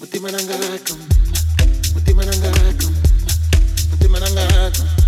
Mutima nangarakum, mutima nangarakum, mutima nangarakum.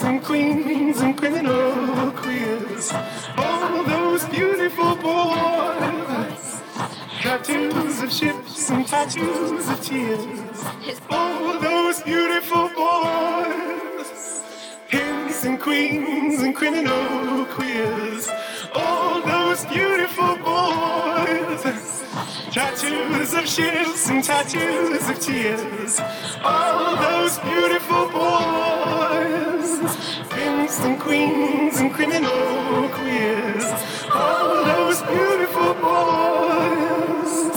and queens and criminal queers. All those beautiful boys. Tattoos of ships and tattoos of tears. All those beautiful boys. Kings and queens and criminal queers. All those beautiful boys. Tattoos of ships and tattoos of tears. All those beautiful boys. Kings and queens and criminal queers. All those beautiful boys.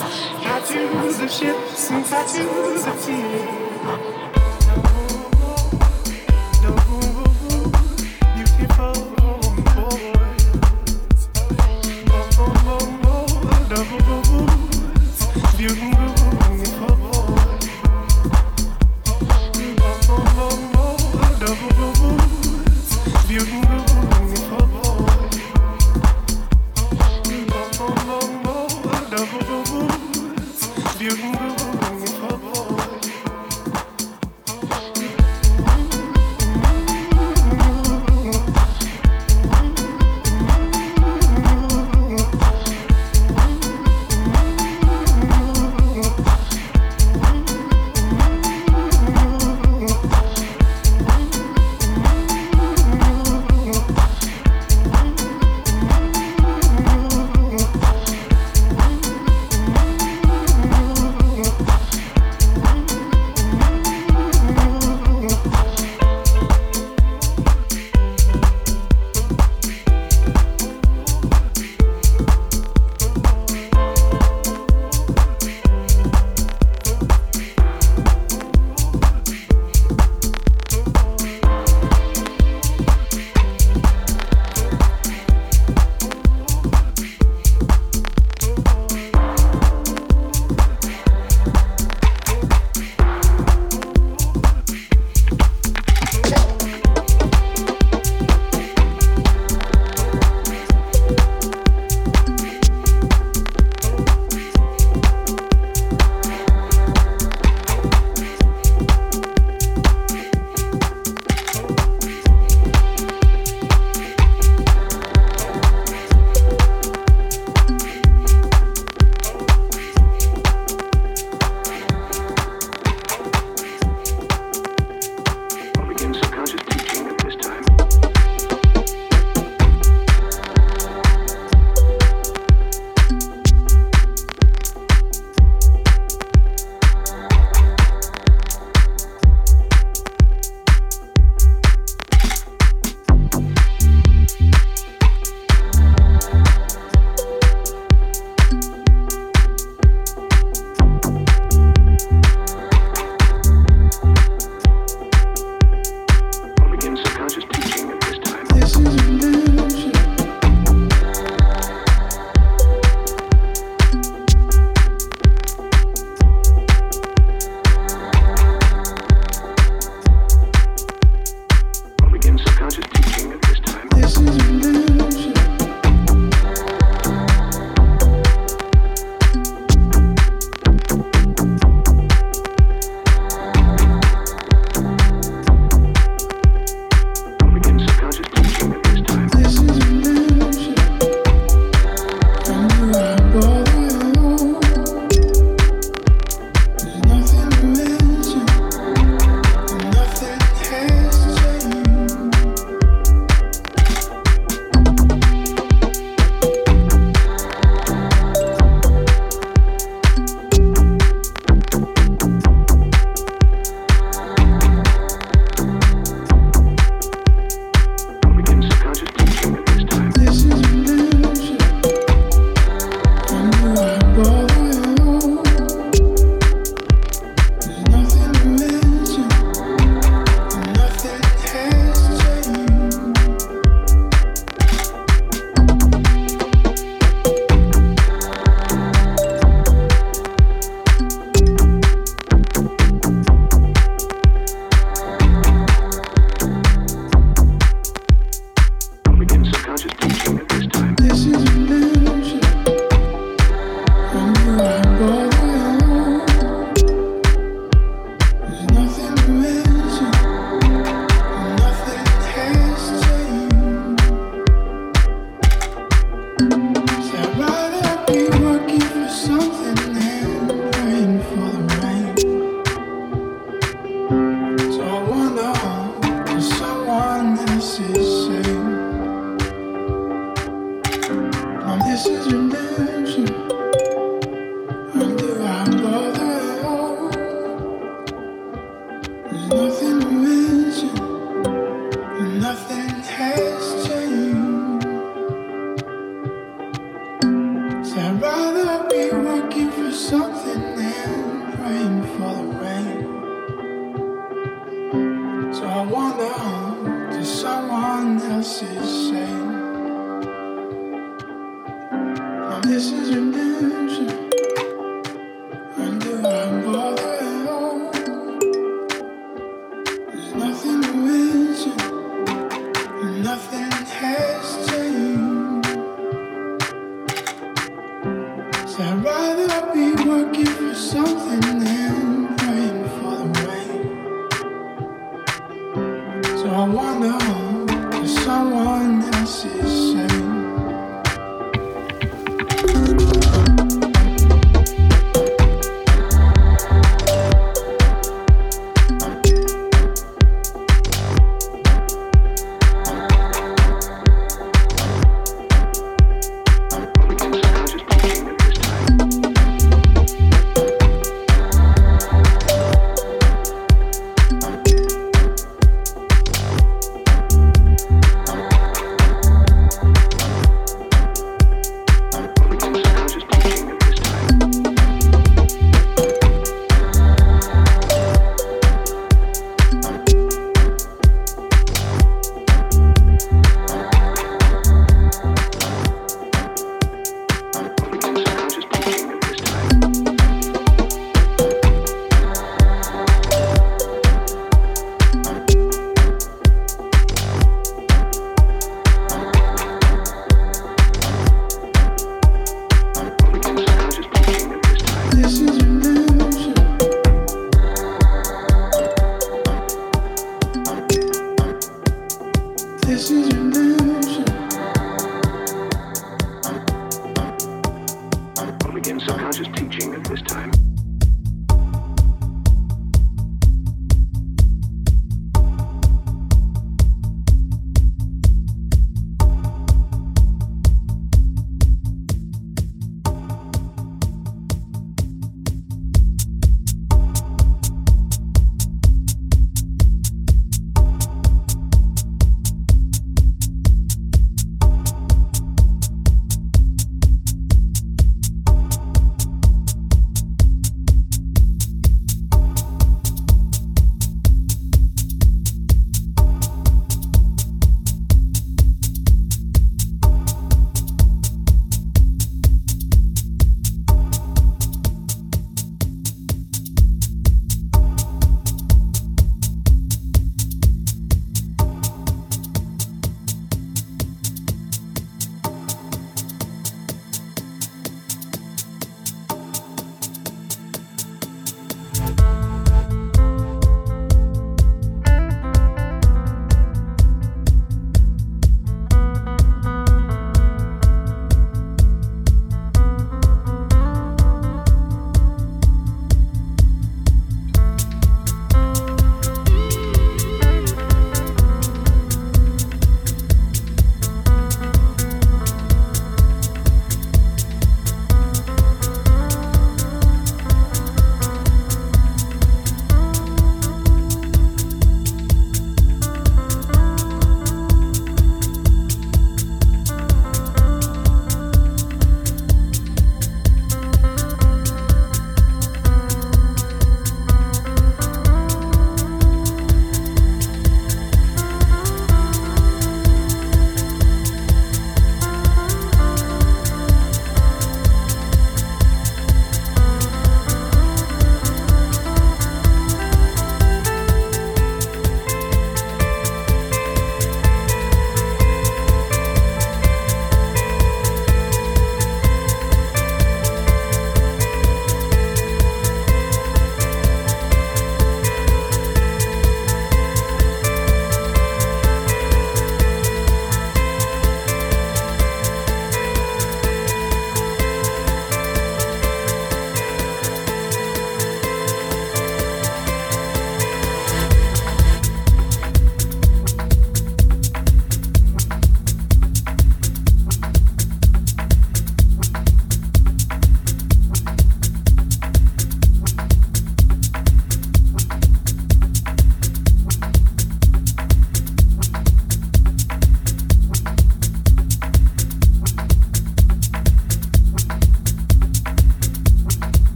Tattoos of ships and tattoos of tears.